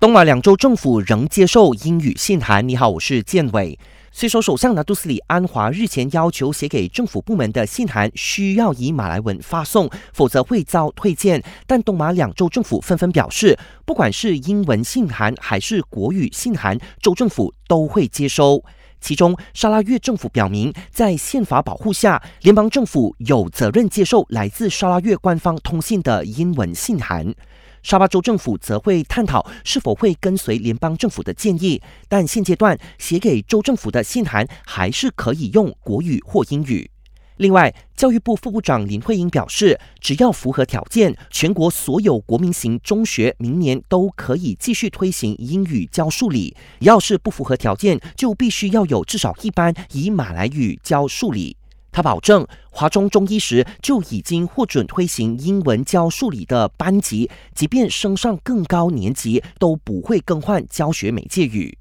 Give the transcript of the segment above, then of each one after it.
东马两州政府仍接受英语信函。你好，我是建伟。虽说首相拿杜斯里安华日前要求写给政府部门的信函需要以马来文发送，否则会遭退件，但东马两州政府纷纷表示，不管是英文信函还是国语信函，州政府都会接收。其中，沙拉越政府表明，在宪法保护下，联邦政府有责任接受来自沙拉越官方通信的英文信函。沙巴州政府则会探讨是否会跟随联邦政府的建议，但现阶段写给州政府的信函还是可以用国语或英语。另外，教育部副部长林慧英表示，只要符合条件，全国所有国民型中学明年都可以继续推行英语教数理；要是不符合条件，就必须要有至少一班以马来语教数理。他保证，华中中一时就已经获准推行英文教数理的班级，即便升上更高年级，都不会更换教学媒介语。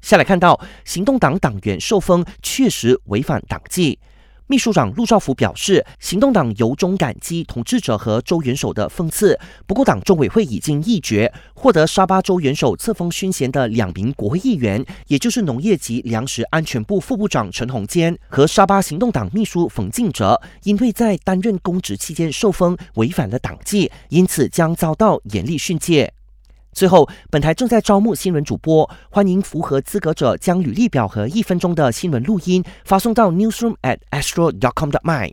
下来看到，行动党党员受封确实违反党纪。秘书长陆兆福表示，行动党由衷感激统治者和州元首的讽刺。不过，党中委会已经议决，获得沙巴州元首册封勋衔的两名国会议员，也就是农业及粮食安全部副部长陈宏坚和沙巴行动党秘书冯敬哲，因为在担任公职期间受封，违反了党纪，因此将遭到严厉训诫。最后，本台正在招募新闻主播，欢迎符合资格者将履历表和一分钟的新闻录音发送到 newsroom at astro dot com dot my。